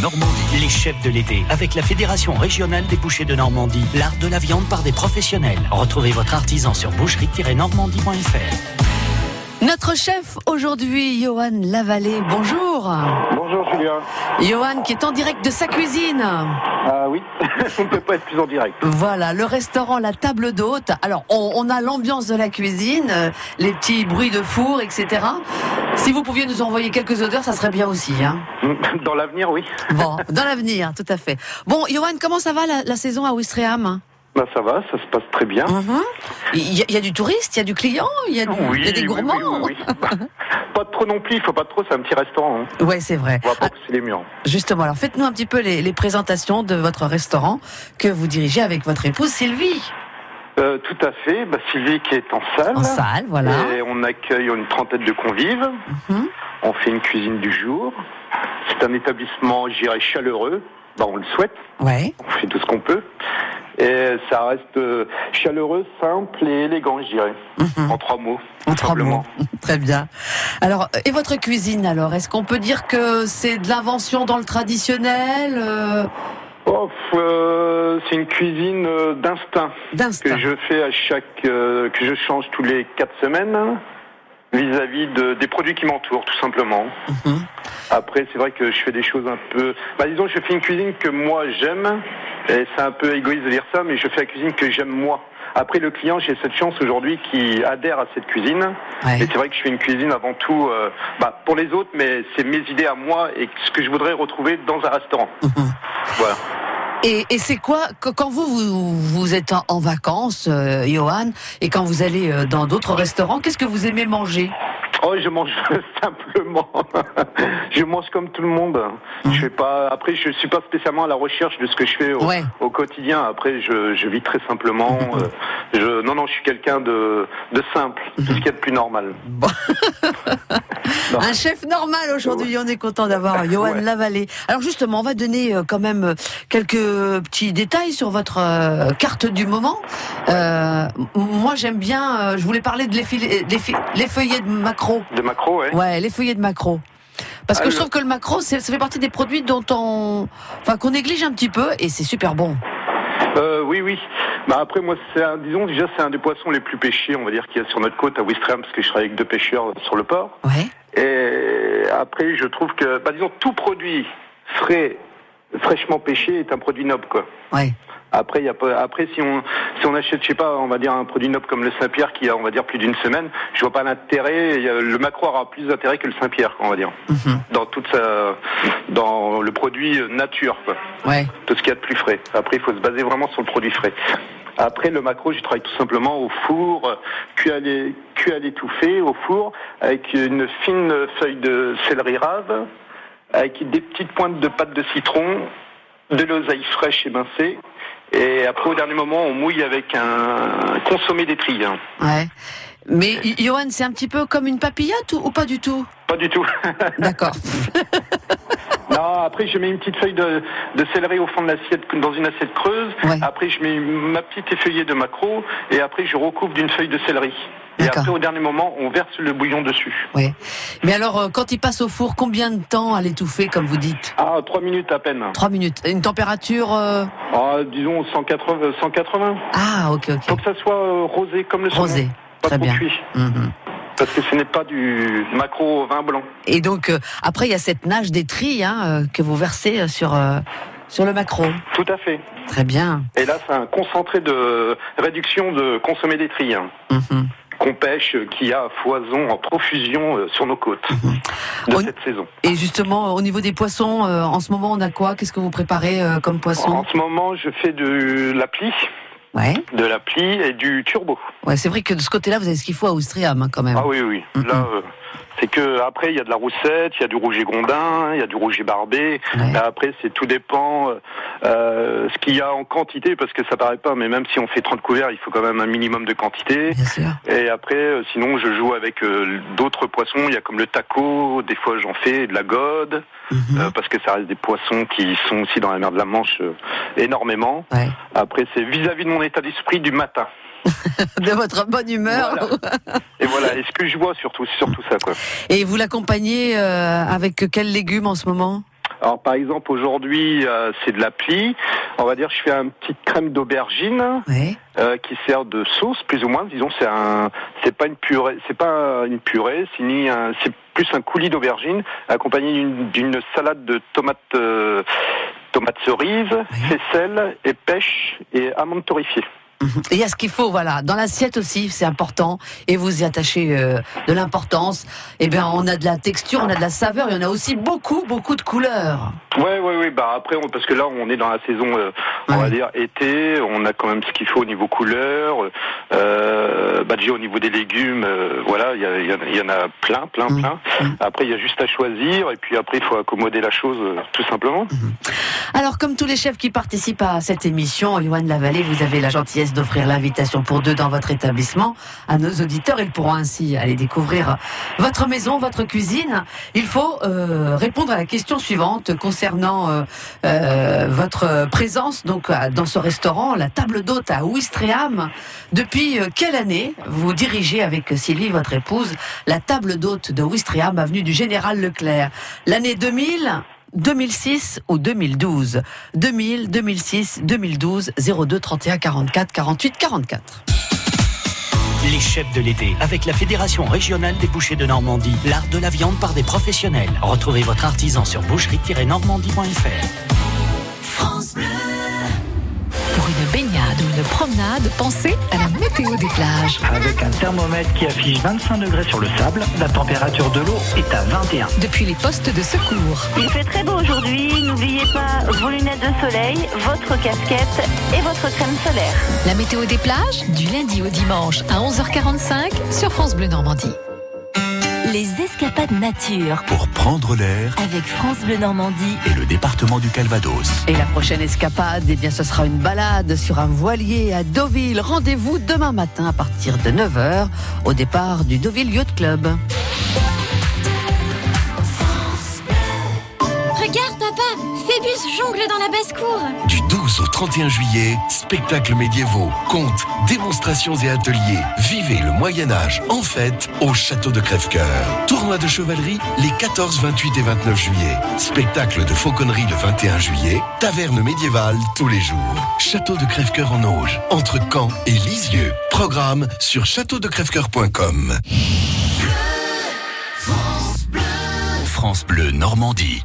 Normandie. Les chefs de l'été, avec la Fédération régionale des bouchers de Normandie, l'art de la viande par des professionnels. Retrouvez votre artisan sur boucherie-normandie.fr. Notre chef aujourd'hui, Johan Lavallée. Bonjour. Bonjour Julien. Johan qui est en direct de sa cuisine. Ah oui, on ne peut pas être plus en direct. Voilà, le restaurant La Table d'Hôte. Alors, on, on a l'ambiance de la cuisine, euh, les petits bruits de four, etc. Si vous pouviez nous envoyer quelques odeurs, ça serait bien aussi. Hein. Dans l'avenir, oui. Bon, dans l'avenir, tout à fait. Bon, Johan, comment ça va la, la saison à Ouistreham? Bah ça va, ça se passe très bien. Mhm. Il y, a- il y a du touriste, il y a du client, il y a, du- Oui, il y a des gourmands. oui, oui, oui. Bah, pas trop non plus, il faut pas trop, c'est un petit restaurant. Hein. Ouais, c'est vrai. On va pas pousser les murs. justement, alors faites-nous un petit peu les, les présentations de votre restaurant que vous dirigez avec votre épouse Sylvie. Euh, tout à fait, bah, Sylvie qui est en salle. En salle, voilà. Et on accueille une trentaine de convives. Mhm. On fait une cuisine du jour. C'est un établissement, je dirais, chaleureux. Bah, on le souhaite. Ouais. On fait tout ce qu'on peut. Et ça reste euh, chaleureux, simple et élégant, je dirais. Mhm. En trois mots. En trois mots. Très bien. Alors, et votre cuisine alors? Est-ce qu'on peut dire que c'est de l'invention dans le traditionnel euh, Oh, euh, c'est une cuisine euh, d'instinct d'instinct que je fais à chaque euh, que je change tous les quatre semaines vis-à-vis de, des produits qui m'entourent tout simplement. Mhm. Après c'est vrai que je fais des choses un peu bah disons je fais une cuisine que moi j'aime c'est un peu égoïste de dire ça mais je fais la cuisine que j'aime moi. Après le client j'ai cette chance aujourd'hui qui adhère à cette cuisine Ouais. et c'est vrai que je fais une cuisine avant tout euh, bah, pour les autres mais c'est mes idées à moi et ce que je voudrais retrouver dans un restaurant. Mhm. Voilà. Et, et c'est quoi quand vous vous, vous êtes en, en vacances, euh, Johan, et quand vous allez euh, dans d'autres restaurants, qu'est-ce que vous aimez manger? Oh, je mange simplement. je mange comme tout le monde. Je fais pas. Après, je suis pas spécialement à la recherche de ce que je fais au, Ouais. au quotidien. Après, je, je vis très simplement. Euh, je, non, non, je suis quelqu'un de, de simple. Tout ce qu'il y a de plus normal. Bon. Un chef normal aujourd'hui, on est content d'avoir Johan Ouais. Lavallée. Alors justement, on va donner euh, quand même euh, quelques petits détails sur votre carte du moment. Euh, moi j'aime bien, je voulais parler de l'effeuillé de macro. De macro, ouais. Ouais, l'effeuillé de macro. Parce que je le- trouve que le macro, ça fait partie des produits dont on, enfin, qu'on néglige un petit peu, et c'est super bon. Euh, oui, oui. Bah après, moi, c'est un, disons déjà, c'est un des poissons les plus pêchés, on va dire, qu'il y a sur notre côte à Ouistreham, parce que je travaille avec deux pêcheurs sur le port. Ouais. Et après, je trouve que, bah, disons, tout produit frais, fraîchement pêché est un produit noble, quoi. Ouais. Après, y a pas, après, si on, si on achète, je sais pas, on va dire un produit noble comme le Saint-Pierre qui a, on va dire, plus d'une semaine, je vois pas l'intérêt, le macro aura plus d'intérêt que le Saint-Pierre, on va dire. Mhm. Dans toute sa, dans le produit nature, quoi Ouais. tout ce qu'il y a de plus frais. Après, il faut se baser vraiment sur le produit frais. Après, le macro, je travaille tout simplement au four, euh, cuit à l'é- cuit à l'étouffée, au four, avec une fine feuille de céleri rave, avec des petites pointes de pâte de citron, de l'oseille fraîche émincée, et après, au dernier moment, on mouille avec un consommé d'étrier. hein. Ouais. Mais Johan, c'est un petit peu comme une papillote ou, ou pas du tout? Pas du tout. D'accord. Non, après je mets une petite feuille de, de céleri au fond de l'assiette, dans une assiette creuse. Ouais. Après je mets ma petite effeuillée de macro et après je recouvre d'une feuille de céleri. Et après au dernier moment on verse le bouillon dessus. Oui. Mais alors, euh, quand il passe au four, combien de temps à l'étouffer, comme vous dites? Ah, trois minutes à peine. Trois minutes. Une température euh, Ah, disons 180. 180. Ah, ok, Faut ok. que ça soit euh, rosé comme le saumon. Rosé. Pas Très trop bien. cuit. Mhm. Parce que ce n'est pas du macro vin blanc. Et donc, euh, après, il y a cette nage d'étrie hein, euh, que vous versez sur, euh, sur le macro. Tout à fait. Très bien. Et là c'est un concentré de réduction de consommé d'étrier. hein, Mhm. Qu'on pêche, euh, qui a à foison en profusion euh, sur nos côtes de On- cette saison. Et justement, au niveau des poissons, euh, en ce moment, on a quoi? Qu'est-ce que vous préparez euh, comme poisson? En ce moment, je fais de la plie, Ouais. de la plie et du turbo. Ouais, c'est vrai que de ce côté-là, vous avez ce qu'il faut à Ouistreham, hein, quand même. Ah oui, oui. Là, euh, c'est que après, il y a de la roussette, il y a du rouget gondin, il y a du rouget barbé. Ouais. Après, c'est tout dépend euh, euh, ce qu'il y a en quantité, parce que ça paraît pas, mais même si on fait 30 couverts, il faut quand même un minimum de quantité. Bien sûr. Et après, euh, sinon, je joue avec euh, d'autres poissons. Il y a comme le taco, des fois j'en fais de la gode, Mhm. euh, parce que ça reste des poissons qui sont aussi dans la mer de la Manche énormément. Ouais. Après, c'est vis-à-vis de mon état d'esprit du matin. De votre bonne humeur. Et voilà, et ce que je vois surtout, c'est surtout ça, quoi. Et vous l'accompagnez euh, avec quels légumes en ce moment? Alors par exemple aujourd'hui euh, c'est de l'appli. On va dire je fais une petite crème d'aubergine euh, qui sert de sauce plus ou moins. Disons c'est un c'est pas une purée c'est pas une purée c'est ni un c'est plus un coulis d'aubergine accompagné d'une salade de tomates euh, tomates cerises, faisselle et pêche et amandes torréfiées. Il y a ce qu'il faut, voilà. Dans l'assiette aussi, c'est important. Et vous y attachez euh, de l'importance. Eh bien, on a de la texture, on a de la saveur, il y en a aussi beaucoup, beaucoup de couleurs. Ouais, ouais, ouais. Bah après, parce que là, on est dans la saison, euh, on va dire été. On a quand même ce qu'il faut au niveau couleur. Euh, bah déjà au niveau des légumes, euh, voilà, il y, y, en a plein, plein, mhm. plein. Mhm. Après, il y a juste à choisir. Et puis après, il faut accommoder la chose, tout simplement. Alors, comme tous les chefs qui participent à cette émission, Yoann Lavallée, vous avez la gentillesse d'offrir l'invitation pour deux dans votre établissement à nos auditeurs. Ils pourront ainsi aller découvrir votre maison, votre cuisine. Il faut euh, répondre à la question suivante concernant euh, euh, votre présence donc dans ce restaurant, la table d'hôte à Ouistreham. Depuis quelle année vous dirigez avec Sylvie, votre épouse, la table d'hôte de Ouistreham, avenue du Général Leclerc? L'année 2000 2006 ou 2012 2000, 2006, 2012, 02 31 44 48 44. Les chefs de l'été, avec la Fédération régionale des bouchers de Normandie, l'art de la viande par des professionnels. Retrouvez votre artisan sur boucherie-normandie.fr. une promenade, pensez à la météo des plages. Avec un thermomètre qui affiche 25 degrés sur le sable, la température de l'eau est à 21. Depuis les postes de secours. Il fait très beau aujourd'hui. N'oubliez pas vos lunettes de soleil, votre casquette et votre crème solaire. La météo des plages, du lundi au dimanche à 11h45 sur France Bleu Normandie. Les escapades nature. Pour prendre l'air. Avec France Bleu Normandie. Et le département du Calvados. Et la prochaine escapade, eh bien, ce sera une balade sur un voilier à Deauville. Rendez-vous demain matin à partir de 9h au départ du Deauville Yacht Club. Jongle dans la basse-cour. Du 12 au 31 juillet, spectacles médiévaux, contes, démonstrations et ateliers. Vivez le Moyen-Âge en fête au château de Crèvecoeur. Tournoi de chevalerie les 14, 28 et 29 juillet. Spectacle de fauconnerie le 21 juillet. Taverne médiévale tous les jours. Château de Crèvecoeur en Auge, entre Caen et Lisieux. Programme sur châteaudecrèvecoeur.com. France Bleu Normandie.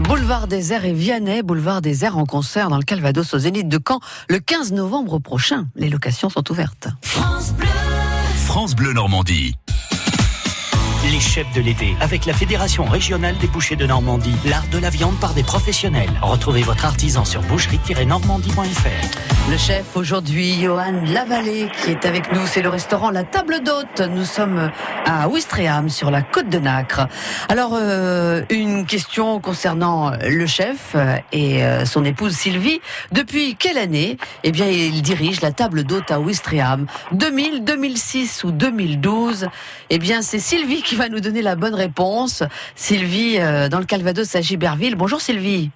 Boulevard des Airs et Vianney, Boulevard des Airs en concert dans le Calvados au Zénith de Caen le 15 novembre prochain. Les locations sont ouvertes. France Bleu Normandie. Les chefs de l'été avec la Fédération régionale des bouchers de Normandie. L'art de la viande par des professionnels. Retrouvez votre artisan sur boucherie-normandie.fr. Le chef aujourd'hui, Johan Lavallée, qui est avec nous. C'est le restaurant La Table d'Hôte. Nous sommes à Ouistreham, sur la côte de Nacre. Alors, euh, une question concernant le chef et euh, son épouse Sylvie. Depuis quelle année Eh bien, il dirige la Table d'Hôte à Ouistreham? 2000, 2006 ou 2012 Eh bien, c'est Sylvie qui va nous donner la bonne réponse. Sylvie, euh, dans le Calvados à Giberville. Bonjour Sylvie.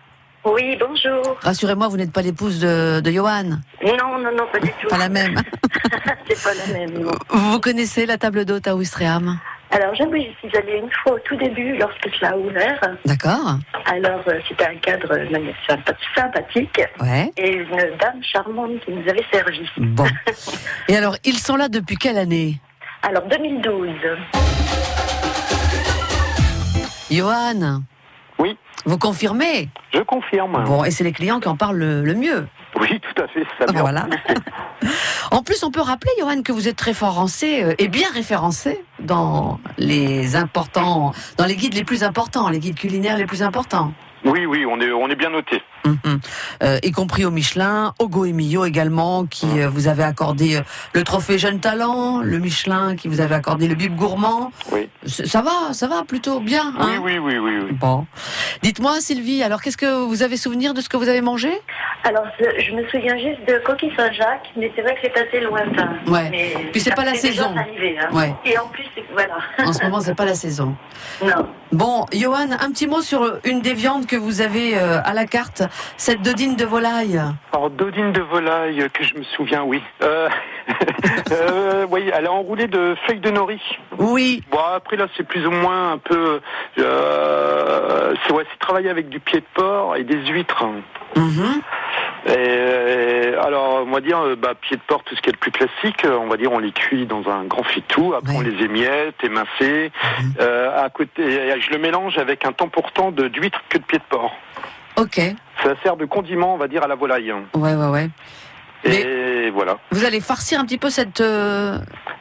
Oui, bonjour. Rassurez-moi, vous n'êtes pas l'épouse de, de Johan Non, non, non, pas du tout. Pas la même. C'est pas la même, non. Vous connaissez la table d'hôte à Ouistreham? Alors, j'avoue, j'y suis allée une fois au tout début, lorsque cela a ouvert. D'accord. Alors, euh, c'était un cadre sympa- sympathique. Ouais. Et une dame charmante qui nous avait servi. Bon. Et alors, ils sont là depuis quelle année? Alors, 2012. Johan Oui. Vous confirmez Je confirme. Bon, et c'est les clients qui en parlent le, le mieux. Oui, tout à fait. Ça. Voilà. En plus, on peut rappeler, Johan, que vous êtes référencé euh, et bien référencé dans les importants, dans les guides les plus importants, les guides culinaires les plus importants. Oui, oui, on est, on est bien noté. Mhm. Euh, y compris au Michelin, au Goemio également, qui euh, vous avait accordé euh, le trophée Jeune Talent, le Michelin qui vous avait accordé le Bib Gourmand. Oui. Ça va, ça va plutôt bien. Oui, hein oui, oui, oui, oui. Bon. Dites-moi, Sylvie, alors qu'est-ce que vous avez souvenir de ce que vous avez mangé? Alors, je je me souviens juste de Coquille Saint-Jacques, mais c'est vrai que c'est assez lointain. Ouais. Mais Puis c'est pas la saison. hein. Ouais. Et en plus, c'est- voilà. En ce moment, c'est pas la saison. Non. Bon, Johan, un petit mot sur une des viandes que vous avez euh, à la carte, cette dodine de volaille. Alors, dodine de volaille, que je me souviens, oui. Euh, euh, oui, elle est enroulée de feuilles de nori. Oui. Bon, après, là, c'est plus ou moins un peu... Euh, c'est ouais, c'est travailler avec du pied de porc et des huîtres. Mhm. Et, alors, on va dire, euh, bah, pied de porc, tout ce qui est le plus classique, euh, on va dire, on les cuit dans un grand fitou, après on les émiette, émincé. Euh, à côté, et je le mélange avec un temps pour temps de d'huîtres que de pied de porc. Ok. Ça sert de condiment, on va dire, à la volaille. Ouais, ouais, ouais. Et voilà. Vous allez farcir un petit peu cette. euh,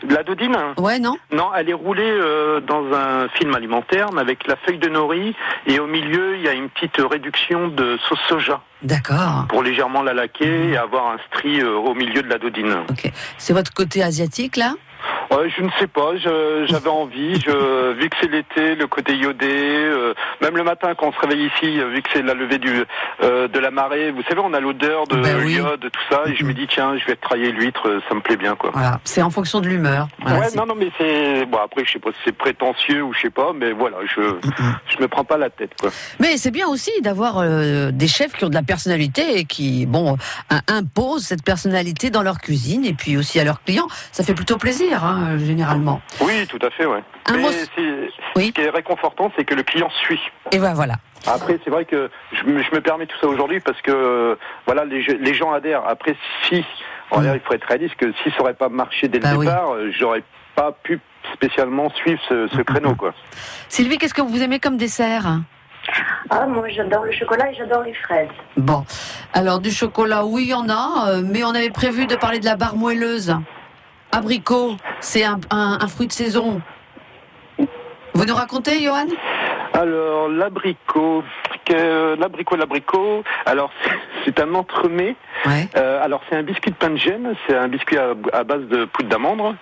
La dodine Ouais, non Non, elle est roulée euh, dans un film alimentaire, mais avec la feuille de nori, et au milieu, il y a une petite réduction de sauce soja. D'accord. Pour légèrement la laquer et avoir un stri euh, au milieu de la dodine. Ok. C'est votre côté asiatique, là? Ouais, je ne sais pas, je- j'avais envie, je, vu que c'est l'été, le côté iodé, euh, même le matin quand on se réveille ici, euh, vu que c'est la levée du, euh, de la marée, vous savez, on a l'odeur de Ben oui. l'iode, tout ça, et je me dis, tiens, je vais travailler l'huître, euh, ça me plaît bien, quoi. Voilà. C'est en fonction de l'humeur. Voilà, ouais, non, non, mais c'est, bon, après, je sais pas si c'est prétentieux ou je sais pas, mais voilà, je, je me prends pas la tête, quoi. Mais c'est bien aussi d'avoir euh, des chefs qui ont de la personnalité et qui, bon, euh, imposent cette personnalité dans leur cuisine et puis aussi à leurs clients. Ça fait plutôt plaisir, hein, généralement. Oui, tout à fait, ouais. Un mais mot- c'est- ce qui est réconfortant, c'est que le client suit. Et ben voilà. Après, c'est vrai que je me, je me permets tout ça aujourd'hui parce que euh, voilà, les, les gens adhèrent. Après, si, on va dire, il faut être réaliste que si ça aurait pas marché dès le Bah oui. départ, euh, j'aurais pas pu spécialement suivre ce, ce créneau, quoi. Sylvie, qu'est-ce que vous aimez comme dessert? Ah, moi, j'adore le chocolat et j'adore les fraises. Bon, alors du chocolat, oui, il y en a, euh, mais on avait prévu de parler de la barre moelleuse. Abricot, c'est un, un- un fruit de saison. Vous nous racontez, Johan? Alors, l'abricot, que- l'abricot, l'abricot. Alors, c'est- un entremets. Euh, alors, c'est un biscuit de pain de gêne. C'est un biscuit à, à base de poudre d'amande.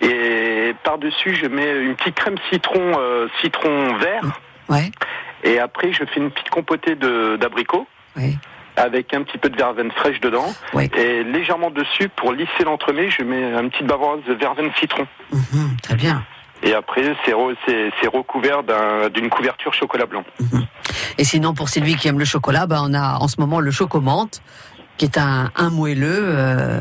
Et Et par-dessus, je mets une petite crème citron, euh, citron vert. Ouais. Et après, je fais une petite compotée. Oui. Avec un petit peu de verveine fraîche dedans. Et légèrement dessus, pour lisser l'entremet, je mets un petit bavaroise de verveine citron. Mhm, très bien. Et après, c'est re- c'est- c'est recouvert d'un- d'une couverture chocolat blanc. Et sinon, pour Sylvie qui aime le chocolat, bah, on a en ce moment le chocomante, qui est un, un moelleux. euh,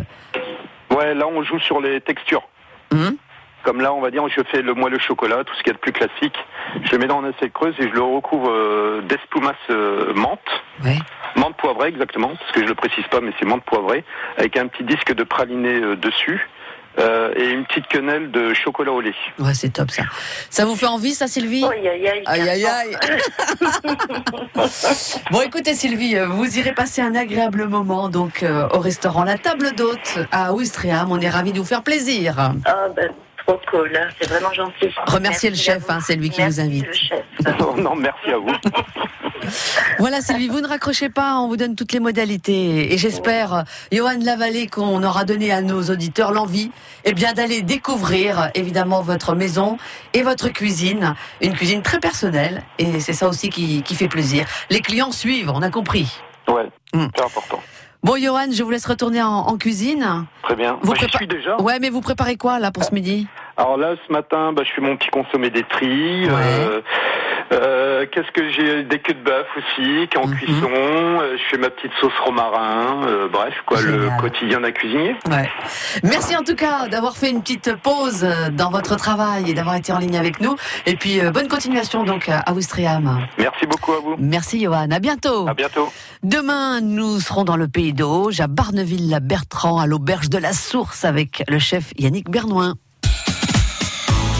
Ouais, là, on joue sur les textures. hum, Comme là, on va dire, je fais le moelleux chocolat, tout ce qui est de plus classique. Je le mets dans une assiette creuse et je le recouvre euh, d'espumas euh, menthe. Poivrée, exactement, parce que je le précise pas, mais c'est menthe poivrée, avec un petit disque de praliné euh, dessus. euh, et une petite quenelle de chocolat au lait. Ouais, c'est top ça. Ça vous fait envie, ça, Sylvie Aïe, aïe, aïe. Aïe, aïe, aïe. Bon, écoutez, Sylvie, euh, vous irez passer un agréable moment donc euh, au restaurant La Table d'Hôte à Ouistreham. On est ravis de vous faire plaisir. Ah, ben, trop cool, c'est vraiment gentil. Remerciez le chef, hein, c'est lui qui Merci vous invite. le chef. non, merci à vous. Voilà, Sylvie, vous ne raccrochez pas, on vous donne toutes les modalités. Et j'espère, Johan Lavallée, qu'on aura donné à nos auditeurs l'envie eh bien, d'aller découvrir, évidemment, votre maison et votre cuisine. Une cuisine très personnelle. Et c'est ça aussi qui, qui fait plaisir. Les clients suivent, on a compris. Ouais, Hmm. c'est important. Bon, Johan, je vous laisse retourner en, en cuisine. Très bien. Vous prépa- suis déjà. Ouais, mais vous préparez quoi, là, pour ce midi? Alors là, ce matin, bah, je fais mon petit consommé des tris. euh, euh, Qu'est-ce que j'ai Des queues de bœuf aussi, qui en Mhm. cuisson. euh, je fais ma petite sauce romarin. euh, bref, quoi, le quotidien d'un cuisinier. Ouais. Merci en tout cas d'avoir fait une petite pause euh, dans votre travail et d'avoir été en ligne avec nous. Et puis, euh, bonne continuation donc à Ouistreham. Merci beaucoup à vous. Merci Johan, à bientôt. À bientôt. Demain, nous serons dans le Pays d'Auge, à Barneville-la-Bertrand, à l'auberge de la Source, avec le chef Yannick Bernoin.